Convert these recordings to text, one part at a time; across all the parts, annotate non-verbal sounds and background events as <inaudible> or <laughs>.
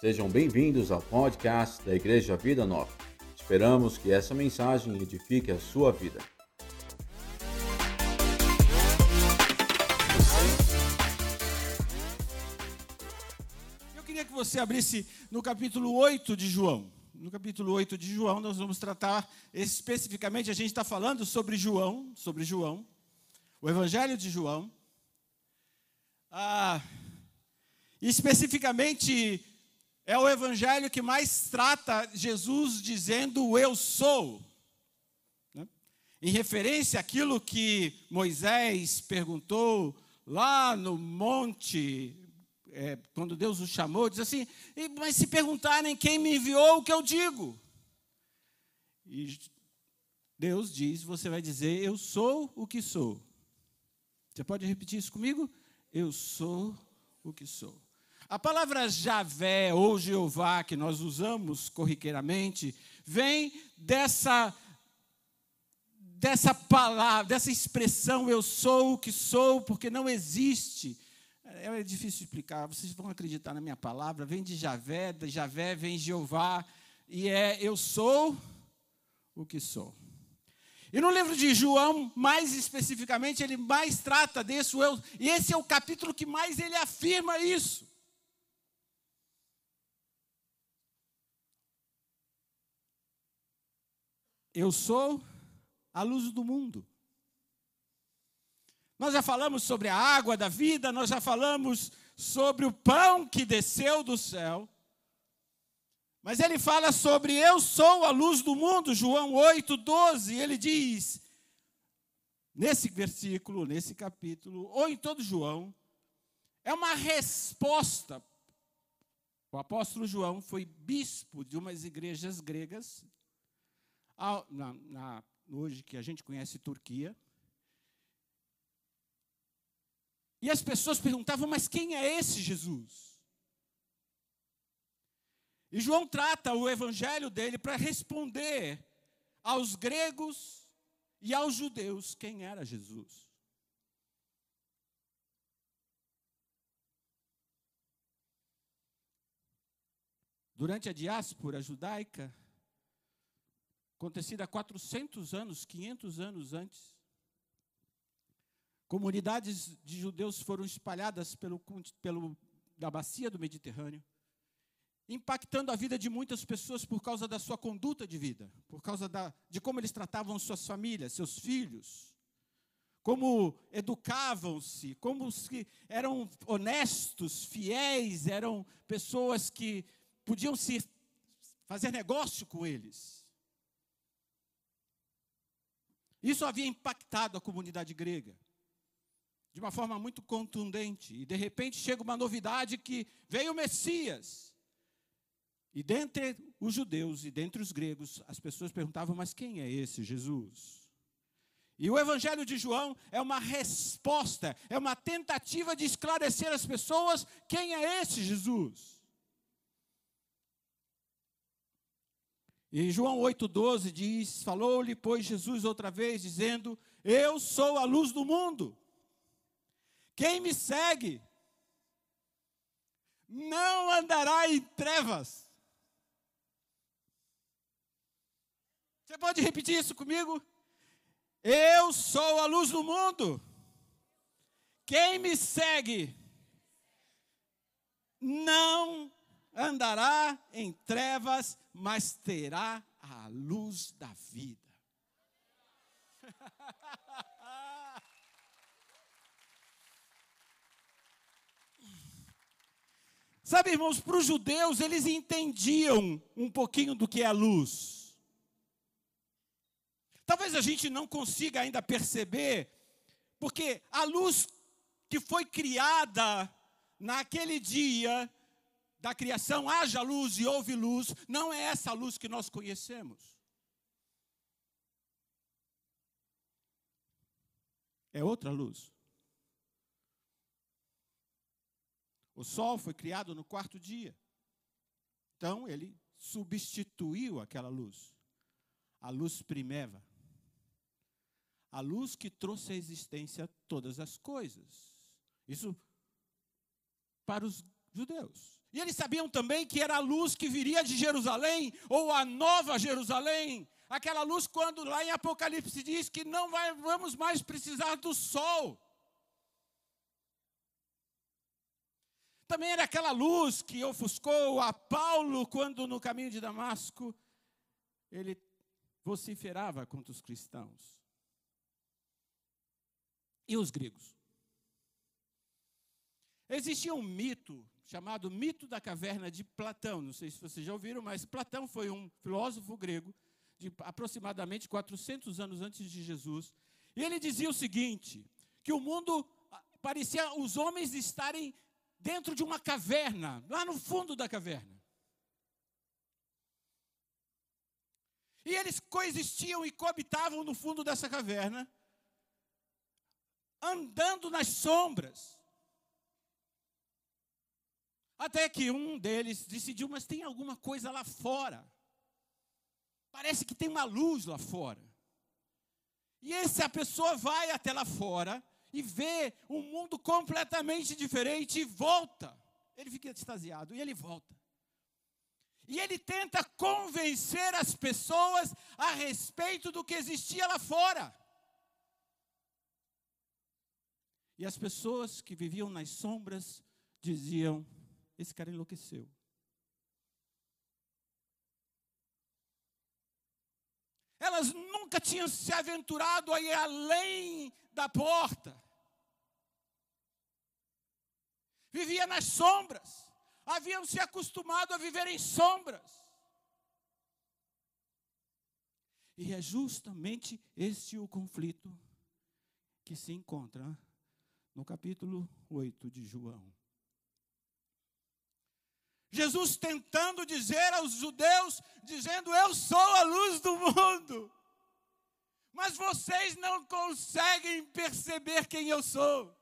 Sejam bem-vindos ao podcast da Igreja Vida Nova. Esperamos que essa mensagem edifique a sua vida. Eu queria que você abrisse no capítulo 8 de João. No capítulo 8 de João, nós vamos tratar especificamente, a gente está falando sobre João, sobre João, o Evangelho de João. Ah, especificamente, é o evangelho que mais trata Jesus dizendo eu sou. Né? Em referência àquilo que Moisés perguntou lá no monte, é, quando Deus o chamou, diz assim: Mas se perguntarem quem me enviou, o que eu digo? E Deus diz: Você vai dizer, Eu sou o que sou. Você pode repetir isso comigo? Eu sou o que sou. A palavra Javé ou Jeová, que nós usamos corriqueiramente, vem dessa, dessa palavra, dessa expressão eu sou o que sou, porque não existe. É difícil explicar, vocês vão acreditar na minha palavra. Vem de Javé, de Javé vem Jeová, e é eu sou o que sou. E no livro de João, mais especificamente, ele mais trata desse eu, e esse é o capítulo que mais ele afirma isso. Eu sou a luz do mundo. Nós já falamos sobre a água da vida, nós já falamos sobre o pão que desceu do céu. Mas ele fala sobre eu sou a luz do mundo, João 8, 12. Ele diz, nesse versículo, nesse capítulo, ou em todo João, é uma resposta. O apóstolo João foi bispo de umas igrejas gregas, na, na, hoje que a gente conhece Turquia. E as pessoas perguntavam, mas quem é esse Jesus? E João trata o evangelho dele para responder aos gregos e aos judeus quem era Jesus. Durante a diáspora judaica, acontecida há 400 anos, 500 anos antes, comunidades de judeus foram espalhadas pelo, pelo, da bacia do Mediterrâneo impactando a vida de muitas pessoas por causa da sua conduta de vida, por causa da, de como eles tratavam suas famílias, seus filhos, como educavam-se, como se eram honestos, fiéis, eram pessoas que podiam se fazer negócio com eles. Isso havia impactado a comunidade grega de uma forma muito contundente. E de repente chega uma novidade que veio o Messias. E dentre os judeus e dentre os gregos, as pessoas perguntavam: mas quem é esse Jesus? E o Evangelho de João é uma resposta, é uma tentativa de esclarecer às pessoas quem é esse Jesus. E João 8,12 diz: Falou-lhe, pois, Jesus outra vez, dizendo: Eu sou a luz do mundo. Quem me segue não andará em trevas, Você pode repetir isso comigo? Eu sou a luz do mundo. Quem me segue não andará em trevas, mas terá a luz da vida. <laughs> Sabe, irmãos, para os judeus, eles entendiam um pouquinho do que é a luz. Talvez a gente não consiga ainda perceber, porque a luz que foi criada naquele dia da criação, haja luz e houve luz, não é essa luz que nós conhecemos. É outra luz. O sol foi criado no quarto dia. Então ele substituiu aquela luz. A luz primeva a luz que trouxe à existência todas as coisas. Isso para os judeus. E eles sabiam também que era a luz que viria de Jerusalém, ou a nova Jerusalém, aquela luz quando lá em Apocalipse diz que não vai, vamos mais precisar do sol. Também era aquela luz que ofuscou a Paulo quando no caminho de Damasco ele vociferava contra os cristãos. E os gregos? Existia um mito chamado mito da caverna de Platão. Não sei se vocês já ouviram, mas Platão foi um filósofo grego de aproximadamente 400 anos antes de Jesus. E ele dizia o seguinte: que o mundo ah, parecia os homens estarem dentro de uma caverna, lá no fundo da caverna. E eles coexistiam e coabitavam no fundo dessa caverna, andando nas sombras. Até que um deles decidiu, mas tem alguma coisa lá fora. Parece que tem uma luz lá fora. E essa pessoa vai até lá fora e vê um mundo completamente diferente e volta. Ele fica extasiado e ele volta. E ele tenta convencer as pessoas a respeito do que existia lá fora. E as pessoas que viviam nas sombras diziam: Esse cara enlouqueceu. Elas nunca tinham se aventurado a ir além da porta. Vivia nas sombras. Haviam se acostumado a viver em sombras. E é justamente este o conflito que se encontra no capítulo 8 de João. Jesus tentando dizer aos judeus, dizendo: Eu sou a luz do mundo. Mas vocês não conseguem perceber quem eu sou.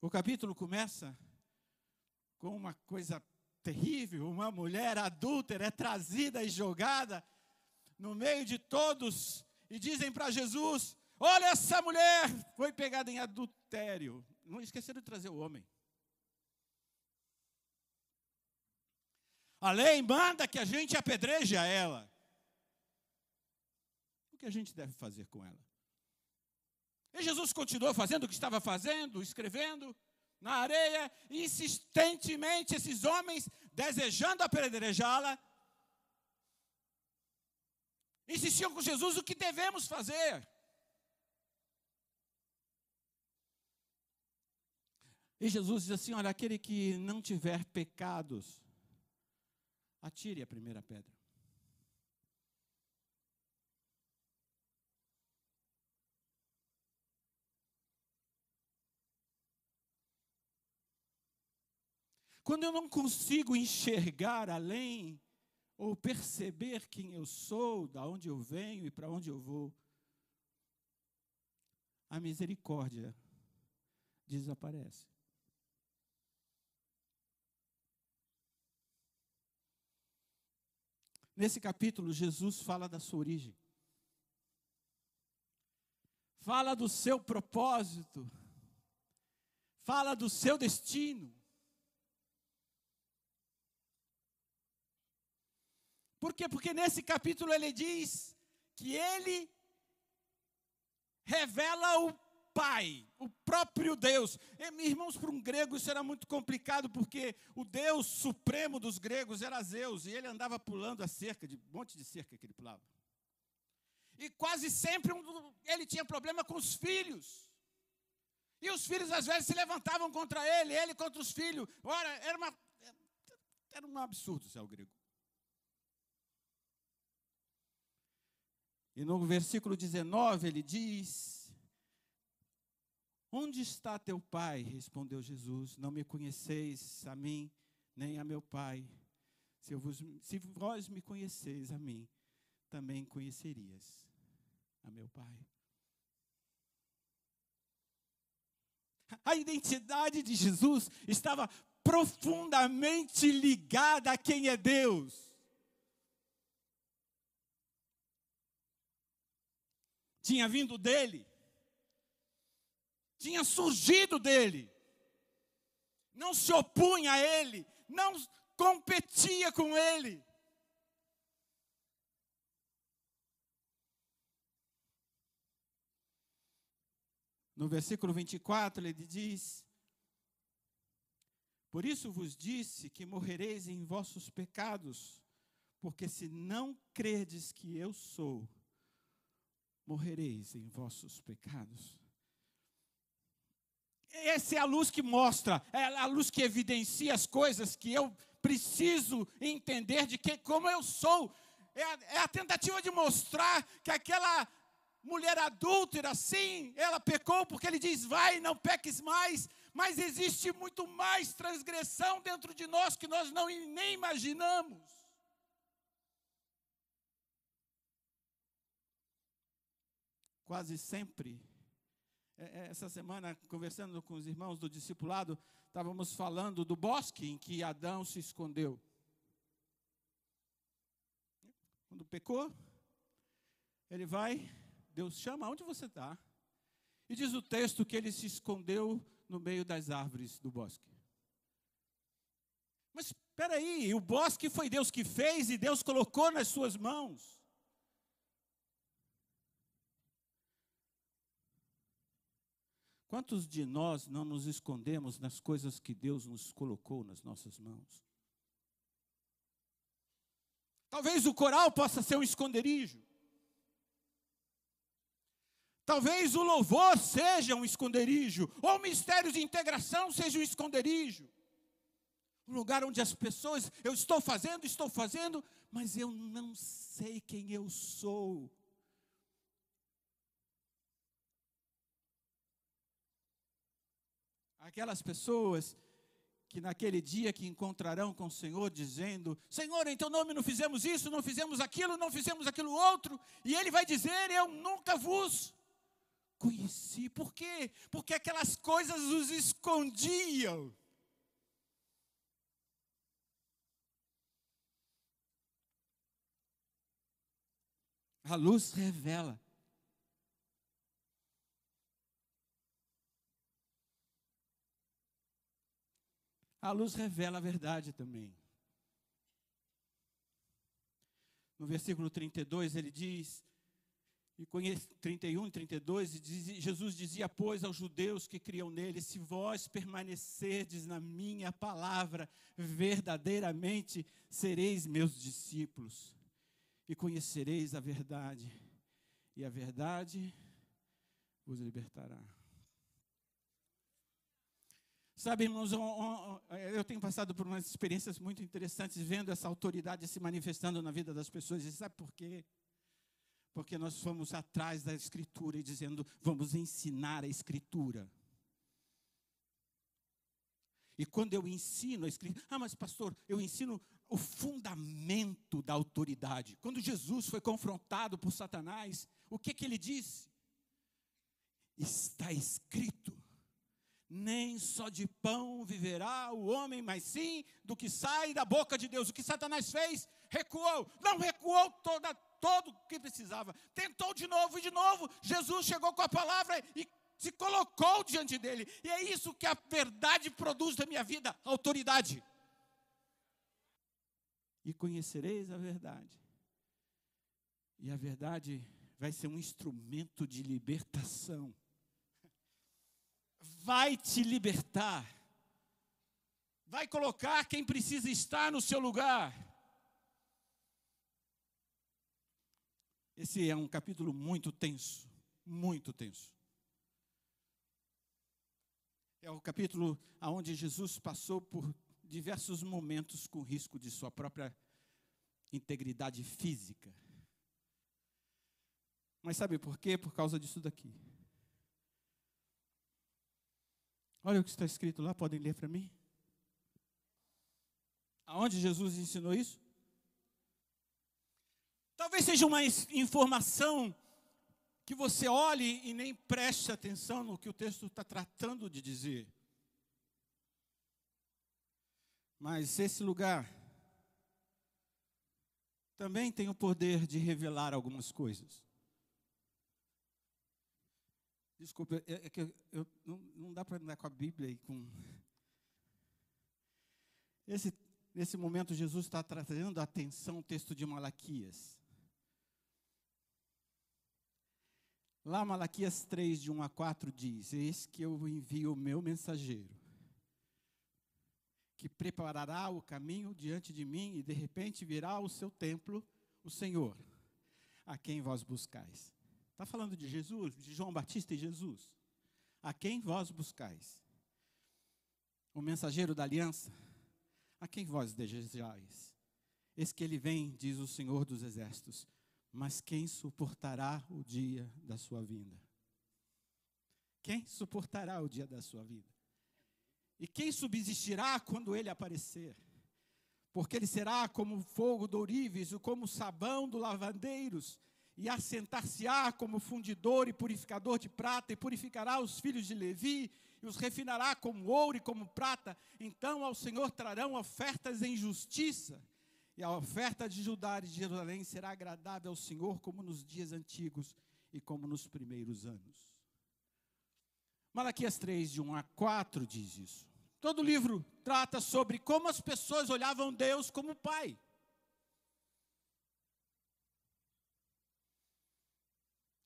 O capítulo começa com uma coisa terrível: uma mulher adúltera é trazida e jogada no meio de todos, e dizem para Jesus: Olha, essa mulher foi pegada em adultério. Não esqueceram de trazer o homem. A lei manda que a gente apedreje a ela. O que a gente deve fazer com ela? E Jesus continuou fazendo o que estava fazendo, escrevendo na areia, insistentemente, esses homens desejando apedrejá-la, insistiam com Jesus o que devemos fazer. E Jesus diz assim: Olha, aquele que não tiver pecados, atire a primeira pedra. Quando eu não consigo enxergar além, ou perceber quem eu sou, da onde eu venho e para onde eu vou, a misericórdia desaparece. Nesse capítulo, Jesus fala da sua origem. Fala do seu propósito. Fala do seu destino. Por quê? Porque nesse capítulo ele diz que ele revela o Pai, o próprio Deus. E, irmãos, para um grego isso era muito complicado, porque o Deus supremo dos gregos era Zeus, e ele andava pulando a cerca, de um monte de cerca que ele pulava. E quase sempre um, ele tinha problema com os filhos. E os filhos às vezes se levantavam contra ele, ele contra os filhos. Ora, era uma era um absurdo o grego. E no versículo 19 ele diz: Onde está teu pai? Respondeu Jesus: Não me conheceis a mim, nem a meu pai. Se, vos, se vós me conheceis a mim, também conhecerias a meu pai. A identidade de Jesus estava profundamente ligada a quem é Deus. Tinha vindo dele tinha surgido dele. Não se opunha a ele, não competia com ele. No versículo 24, ele diz: Por isso vos disse que morrereis em vossos pecados, porque se não credes que eu sou, morrereis em vossos pecados. Essa é a luz que mostra, é a luz que evidencia as coisas que eu preciso entender de que como eu sou. É a, é a tentativa de mostrar que aquela mulher adúltera, sim, ela pecou porque ele diz: vai, não peques mais, mas existe muito mais transgressão dentro de nós que nós não nem imaginamos. Quase sempre, essa semana, conversando com os irmãos do discipulado, estávamos falando do bosque em que Adão se escondeu. Quando pecou, ele vai Deus chama, onde você está? E diz o texto que ele se escondeu no meio das árvores do bosque. Mas espera aí, o bosque foi Deus que fez e Deus colocou nas suas mãos. Quantos de nós não nos escondemos nas coisas que Deus nos colocou nas nossas mãos? Talvez o coral possa ser um esconderijo. Talvez o louvor seja um esconderijo, ou o mistério de integração seja um esconderijo. Um lugar onde as pessoas, eu estou fazendo, estou fazendo, mas eu não sei quem eu sou. Aquelas pessoas que naquele dia que encontrarão com o Senhor, dizendo: Senhor, em teu nome não fizemos isso, não fizemos aquilo, não fizemos aquilo outro, e Ele vai dizer: Eu nunca vos conheci. Por quê? Porque aquelas coisas os escondiam. A luz revela. A luz revela a verdade também. No versículo 32 ele diz: e conhece 31 e 32, diz, Jesus dizia, pois, aos judeus que criam nele: Se vós permanecerdes na minha palavra, verdadeiramente sereis meus discípulos, e conhecereis a verdade, e a verdade vos libertará. Sabe, irmãos, eu tenho passado por umas experiências muito interessantes vendo essa autoridade se manifestando na vida das pessoas. E sabe por quê? Porque nós fomos atrás da Escritura e dizendo, vamos ensinar a Escritura. E quando eu ensino a Escritura, ah, mas pastor, eu ensino o fundamento da autoridade. Quando Jesus foi confrontado por Satanás, o que, que ele disse? Está escrito nem só de pão viverá o homem, mas sim do que sai da boca de Deus. O que Satanás fez? Recuou. Não recuou toda, todo o que precisava. Tentou de novo e de novo. Jesus chegou com a palavra e se colocou diante dele. E é isso que a verdade produz na minha vida: autoridade. E conhecereis a verdade. E a verdade vai ser um instrumento de libertação vai te libertar, vai colocar quem precisa estar no seu lugar. Esse é um capítulo muito tenso, muito tenso. É o capítulo onde Jesus passou por diversos momentos com risco de sua própria integridade física. Mas sabe por quê? Por causa disso daqui. Olha o que está escrito lá, podem ler para mim? Aonde Jesus ensinou isso? Talvez seja uma informação que você olhe e nem preste atenção no que o texto está tratando de dizer. Mas esse lugar também tem o poder de revelar algumas coisas. Desculpa, é, é que eu, eu, não, não dá para andar com a Bíblia e com. Esse, nesse momento, Jesus está trazendo a atenção o texto de Malaquias. Lá, Malaquias 3, de 1 a 4, diz: Eis que eu envio o meu mensageiro, que preparará o caminho diante de mim, e de repente virá ao seu templo o Senhor, a quem vós buscais. Está falando de Jesus, de João Batista e Jesus. A quem vós buscais? O mensageiro da aliança? A quem vós desejais? Eis que ele vem, diz o Senhor dos Exércitos, mas quem suportará o dia da sua vinda? Quem suportará o dia da sua vida? E quem subsistirá quando ele aparecer? Porque ele será como fogo do ourives, como sabão do lavandeiros, e assentar-se-á como fundidor e purificador de prata, e purificará os filhos de Levi, e os refinará como ouro e como prata. Então ao Senhor trarão ofertas em justiça, e a oferta de Judá e de Jerusalém será agradável ao Senhor, como nos dias antigos e como nos primeiros anos. Malaquias 3, de 1 a 4 diz isso. Todo livro trata sobre como as pessoas olhavam Deus como Pai.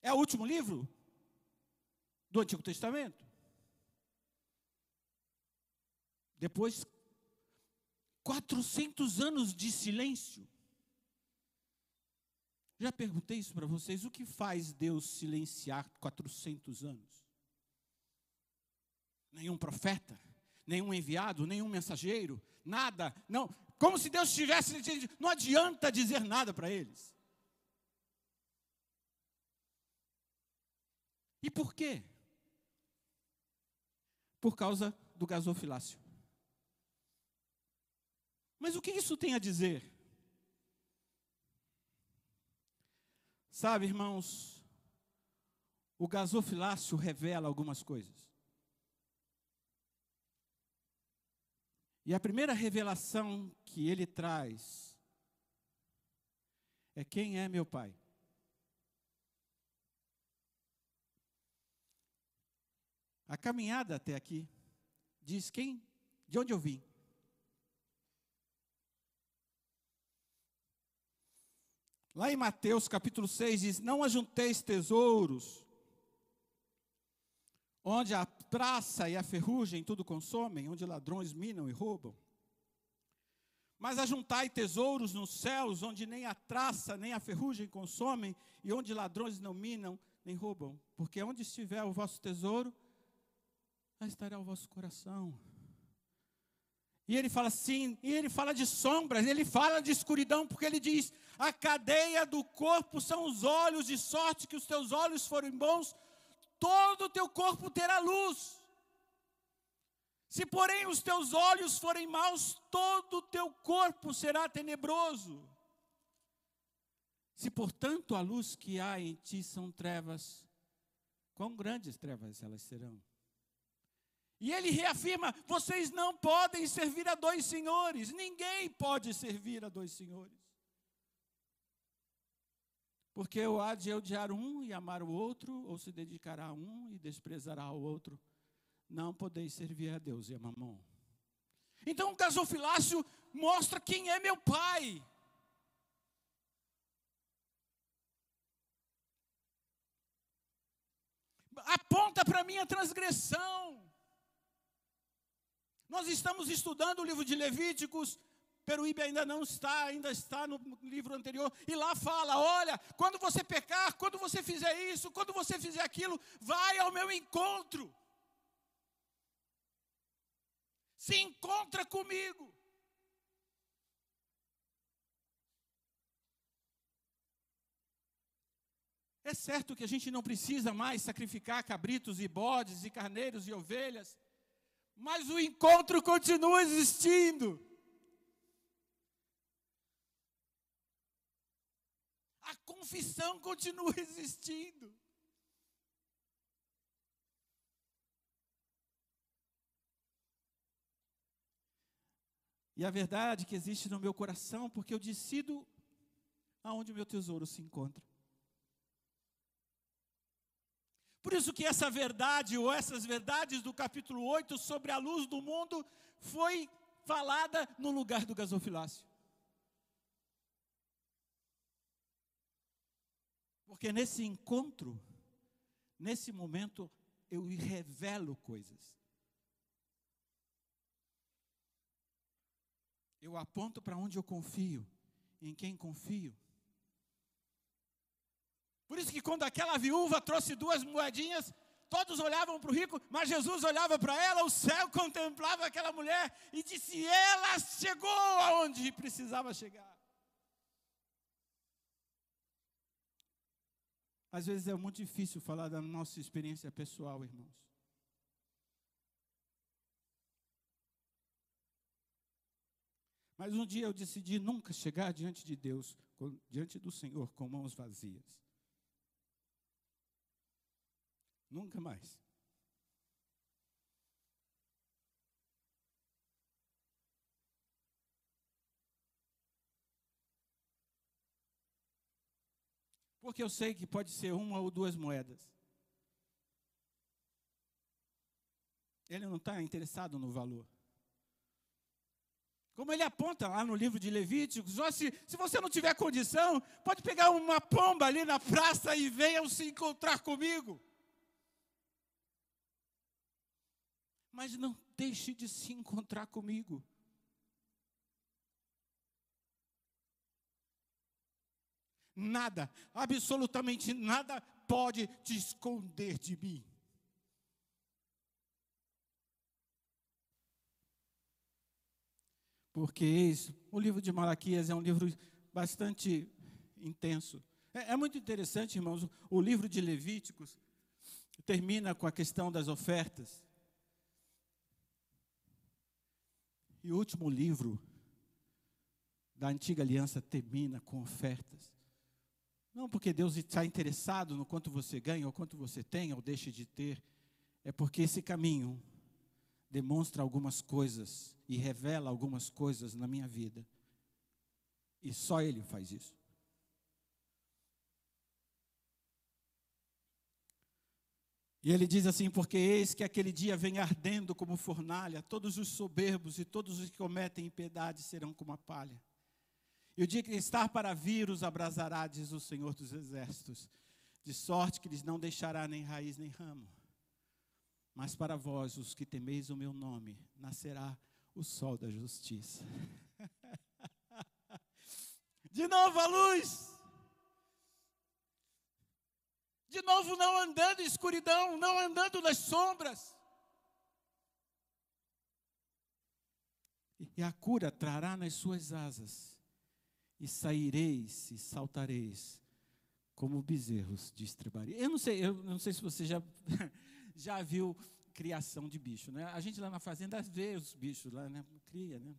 É o último livro do Antigo Testamento. Depois, 400 anos de silêncio. Já perguntei isso para vocês: o que faz Deus silenciar 400 anos? Nenhum profeta, nenhum enviado, nenhum mensageiro, nada, não. Como se Deus tivesse. Não adianta dizer nada para eles. E por quê? Por causa do gasofilácio. Mas o que isso tem a dizer? Sabe, irmãos, o gasofilácio revela algumas coisas. E a primeira revelação que ele traz é quem é meu pai. A caminhada até aqui diz quem, de onde eu vim. Lá em Mateus capítulo 6 diz: Não ajunteis tesouros, onde a praça e a ferrugem tudo consomem, onde ladrões minam e roubam. Mas ajuntai tesouros nos céus, onde nem a traça nem a ferrugem consomem, e onde ladrões não minam nem roubam. Porque onde estiver o vosso tesouro, estará o vosso coração. E ele fala assim, e ele fala de sombras, ele fala de escuridão, porque ele diz: a cadeia do corpo são os olhos, de sorte que os teus olhos forem bons, todo o teu corpo terá luz. Se, porém, os teus olhos forem maus, todo o teu corpo será tenebroso. Se, portanto, a luz que há em ti são trevas, quão grandes trevas elas serão? E ele reafirma: vocês não podem servir a dois senhores, ninguém pode servir a dois senhores. Porque ou há de odiar um e amar o outro, ou se dedicará a um e desprezará o outro. Não podeis servir a Deus e a mamão. Então o gasofilácio mostra quem é meu pai. Aponta para minha transgressão. Nós estamos estudando o livro de Levíticos, Peruíbe ainda não está, ainda está no livro anterior, e lá fala: olha, quando você pecar, quando você fizer isso, quando você fizer aquilo, vai ao meu encontro. Se encontra comigo. É certo que a gente não precisa mais sacrificar cabritos e bodes e carneiros e ovelhas mas o encontro continua existindo. A confissão continua existindo. E a verdade que existe no meu coração, porque eu decido aonde o meu tesouro se encontra. Por isso que essa verdade, ou essas verdades do capítulo 8 sobre a luz do mundo, foi falada no lugar do gasofilácio. Porque nesse encontro, nesse momento, eu revelo coisas. Eu aponto para onde eu confio, em quem confio. Por isso que quando aquela viúva trouxe duas moedinhas, todos olhavam para o rico, mas Jesus olhava para ela, o céu contemplava aquela mulher e disse: Ela chegou aonde precisava chegar. Às vezes é muito difícil falar da nossa experiência pessoal, irmãos. Mas um dia eu decidi nunca chegar diante de Deus, diante do Senhor, com mãos vazias. Nunca mais. Porque eu sei que pode ser uma ou duas moedas. Ele não está interessado no valor. Como ele aponta lá no livro de Levíticos, se, se você não tiver condição, pode pegar uma pomba ali na praça e venham se encontrar comigo. Mas não deixe de se encontrar comigo. Nada, absolutamente nada pode te esconder de mim. Porque eis, o livro de Malaquias é um livro bastante intenso. É, é muito interessante, irmãos, o livro de Levíticos termina com a questão das ofertas. E o último livro da antiga aliança termina com ofertas. Não porque Deus está interessado no quanto você ganha, ou quanto você tem, ou deixa de ter, é porque esse caminho demonstra algumas coisas e revela algumas coisas na minha vida. E só Ele faz isso. E ele diz assim: Porque eis que aquele dia vem ardendo como fornalha, todos os soberbos e todos os que cometem impiedade serão como a palha. E o dia que estar para vir os abrasará, diz o Senhor dos Exércitos, de sorte que lhes não deixará nem raiz nem ramo. Mas para vós, os que temeis o meu nome, nascerá o sol da justiça. <laughs> De novo a luz. De novo, não andando em escuridão, não andando nas sombras. E a cura trará nas suas asas, e saireis e saltareis como bezerros de estrebaria. Eu não sei, eu não sei se você já, <laughs> já viu criação de bicho, né? A gente lá na fazenda vê os bichos lá, né? Cria, né?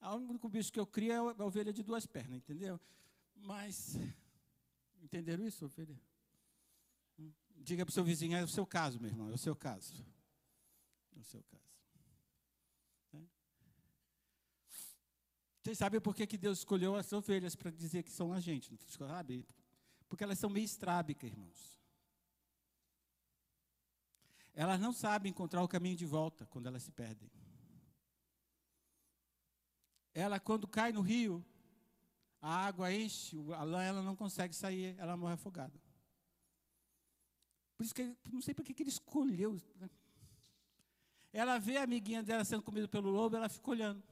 O único bicho que eu crio é a ovelha de duas pernas, entendeu? Mas entenderam isso, ovelha? Diga para o seu vizinho, é o seu caso, meu irmão, é o seu caso. É o seu caso. É? Vocês sabem por que, que Deus escolheu as ovelhas para dizer que são a gente, não sabe? Porque elas são meio estrábicas, irmãos. Elas não sabem encontrar o caminho de volta quando elas se perdem. Ela, quando cai no rio, a água enche, a lã, ela não consegue sair, ela morre afogada. Por isso que não sei por que ele escolheu. Ela vê a amiguinha dela sendo comida pelo lobo, ela fica olhando.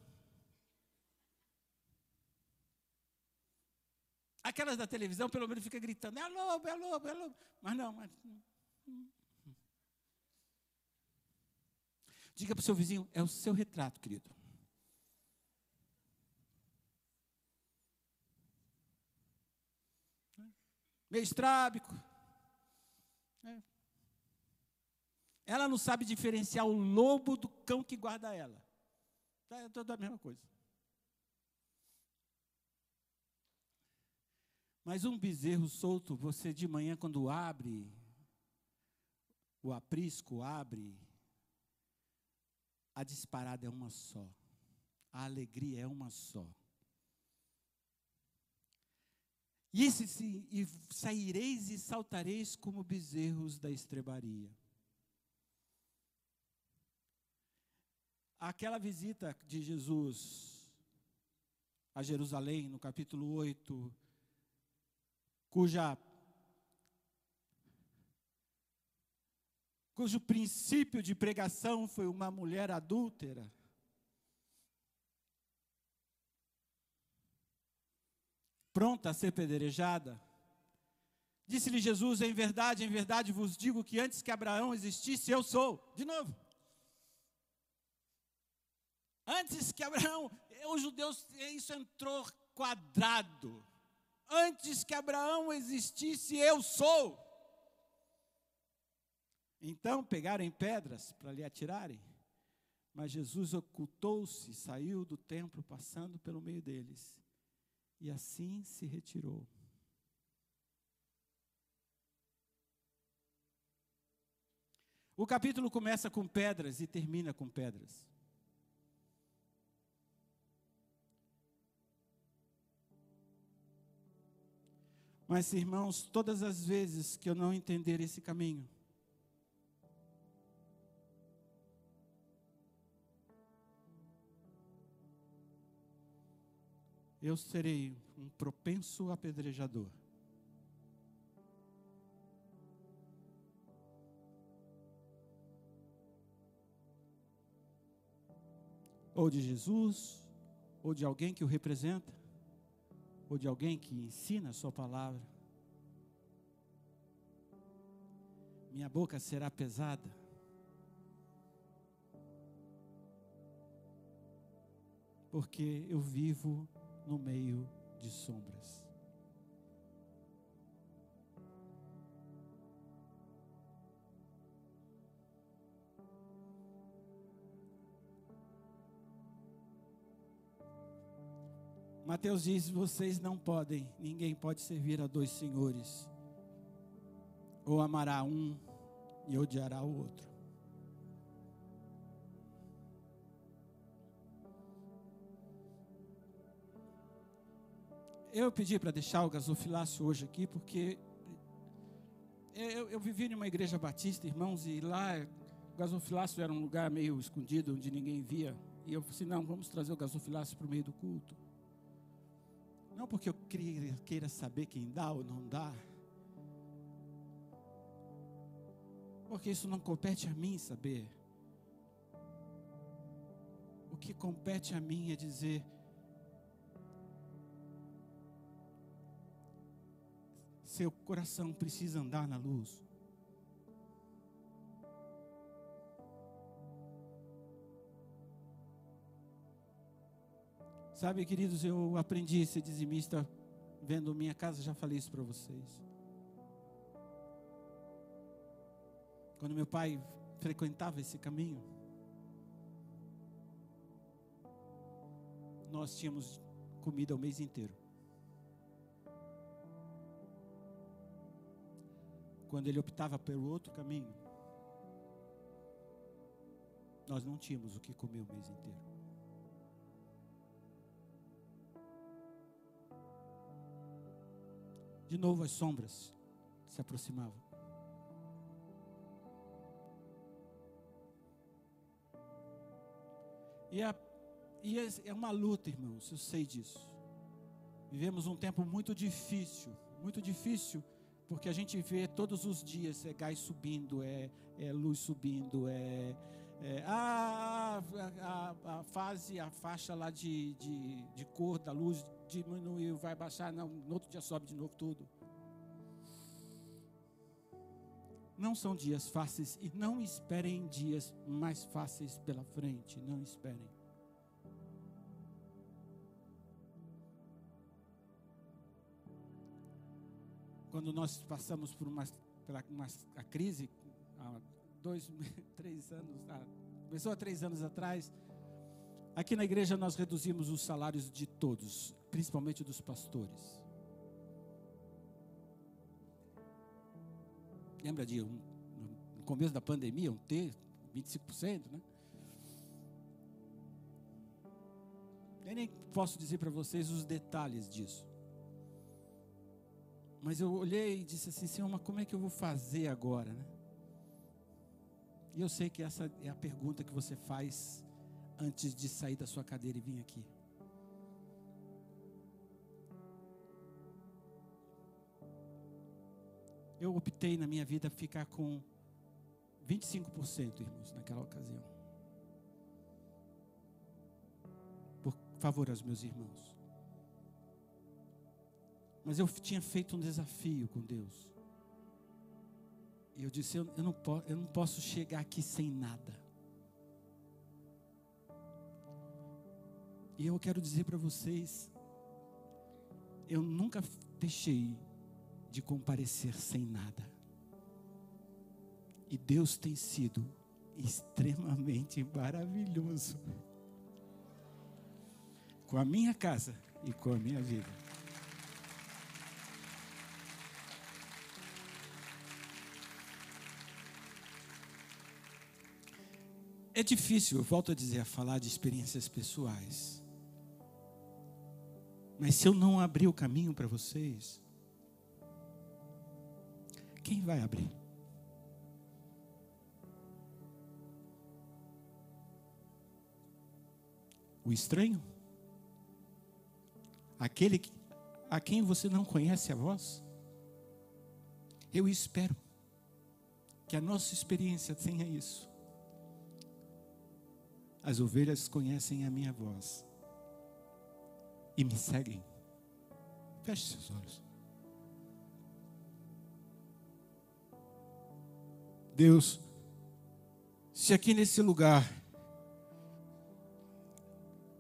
Aquelas da televisão, pelo menos, fica gritando: é lobo, é lobo, é lobo. Mas não, mas. Diga para o seu vizinho: é o seu retrato, querido. Meio estrábico. É. Ela não sabe diferenciar o lobo do cão que guarda ela. É toda a mesma coisa. Mas um bezerro solto, você de manhã, quando abre, o aprisco abre, a disparada é uma só, a alegria é uma só. E, esse, e saireis e saltareis como bezerros da estrebaria. Aquela visita de Jesus a Jerusalém, no capítulo 8, cuja cujo princípio de pregação foi uma mulher adúltera. Pronta a ser pedrejada. Disse-lhe Jesus: Em verdade, em verdade vos digo que antes que Abraão existisse, eu sou. De novo. Antes que Abraão, <laughs> os judeus, isso entrou quadrado. Antes que Abraão existisse, eu sou. Então pegaram pedras para lhe atirarem, mas Jesus ocultou-se, saiu do templo, passando pelo meio deles, e assim se retirou. O capítulo começa com pedras e termina com pedras. Mas, irmãos, todas as vezes que eu não entender esse caminho, eu serei um propenso apedrejador. Ou de Jesus, ou de alguém que o representa, ou de alguém que ensina a sua palavra. Minha boca será pesada. Porque eu vivo no meio de sombras. Mateus diz: vocês não podem, ninguém pode servir a dois senhores, ou amará um e odiará o outro. Eu pedi para deixar o gasofilácio hoje aqui, porque eu, eu vivi numa igreja batista, irmãos, e lá o gasofilácio era um lugar meio escondido, onde ninguém via. E eu falei assim: não, vamos trazer o gasofilácio para o meio do culto. Não porque eu queira saber quem dá ou não dá, porque isso não compete a mim saber. O que compete a mim é dizer: Seu coração precisa andar na luz. Sabe, queridos, eu aprendi a ser dizimista vendo minha casa, já falei isso para vocês. Quando meu pai frequentava esse caminho, nós tínhamos comida o mês inteiro. quando ele optava pelo outro caminho, nós não tínhamos o que comer o mês inteiro. De novo as sombras se aproximavam. E, a, e é uma luta, irmãos, eu sei disso. Vivemos um tempo muito difícil, muito difícil porque a gente vê todos os dias é gás subindo, é, é luz subindo, é, é a, a, a, fase, a faixa lá de, de, de cor da luz diminuiu, vai baixar, não, no outro dia sobe de novo tudo. Não são dias fáceis e não esperem dias mais fáceis pela frente, não esperem. quando nós passamos por uma, pela uma a crise, há dois, <laughs> três anos, começou há três anos atrás, aqui na igreja nós reduzimos os salários de todos, principalmente dos pastores. Lembra de um, no começo da pandemia, um T, 25%, né? Eu nem posso dizer para vocês os detalhes disso. Mas eu olhei e disse assim, Senhor, mas como é que eu vou fazer agora, né? E eu sei que essa é a pergunta que você faz antes de sair da sua cadeira e vir aqui. Eu optei na minha vida ficar com 25%, irmãos, naquela ocasião. Por favor aos meus irmãos. Mas eu tinha feito um desafio com Deus. E eu disse: eu, eu, não, eu não posso chegar aqui sem nada. E eu quero dizer para vocês: eu nunca deixei de comparecer sem nada. E Deus tem sido extremamente <laughs> maravilhoso com a minha casa e com a minha vida. É difícil, eu volto a dizer, a falar de experiências pessoais. Mas se eu não abrir o caminho para vocês, quem vai abrir? O estranho? Aquele a quem você não conhece a voz? Eu espero que a nossa experiência tenha isso. As ovelhas conhecem a minha voz e me seguem. Feche seus olhos. Deus, se aqui nesse lugar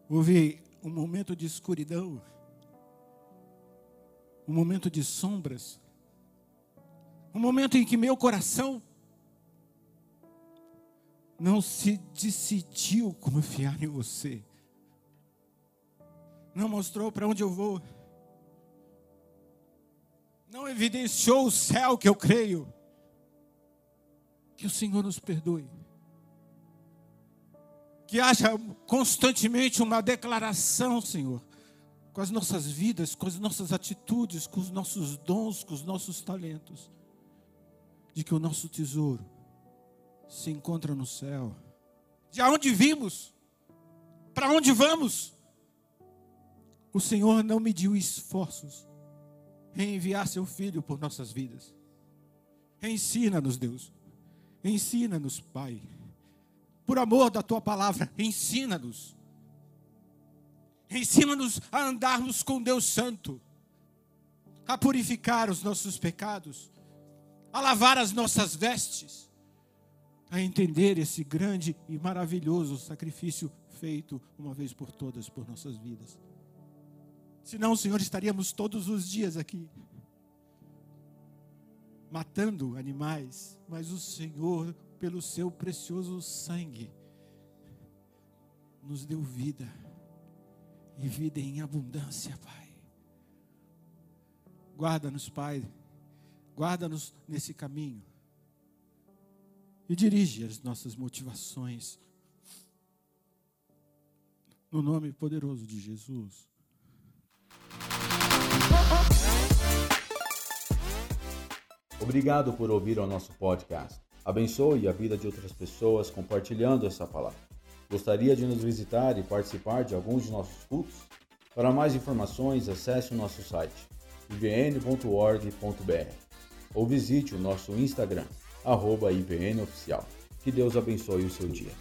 houve um momento de escuridão, um momento de sombras, um momento em que meu coração não se decidiu confiar em você, não mostrou para onde eu vou, não evidenciou o céu que eu creio. Que o Senhor nos perdoe. Que haja constantemente uma declaração, Senhor, com as nossas vidas, com as nossas atitudes, com os nossos dons, com os nossos talentos, de que o nosso tesouro se encontra no céu. De onde vimos? Para onde vamos? O Senhor não mediu esforços em enviar seu filho por nossas vidas. Ensina-nos, Deus. Ensina-nos, Pai. Por amor da tua palavra, ensina-nos. Ensina-nos a andarmos com Deus Santo, a purificar os nossos pecados, a lavar as nossas vestes, a entender esse grande e maravilhoso sacrifício feito uma vez por todas por nossas vidas. Senão, Senhor, estaríamos todos os dias aqui matando animais, mas o Senhor, pelo seu precioso sangue, nos deu vida e vida em abundância, Pai. Guarda-nos, Pai, guarda-nos nesse caminho e dirige as nossas motivações. No nome poderoso de Jesus. Obrigado por ouvir o nosso podcast. Abençoe a vida de outras pessoas compartilhando essa palavra. Gostaria de nos visitar e participar de alguns de nossos cultos? Para mais informações, acesse o nosso site ivn.org.br ou visite o nosso Instagram, arroba IPNOficial. Que Deus abençoe o seu dia.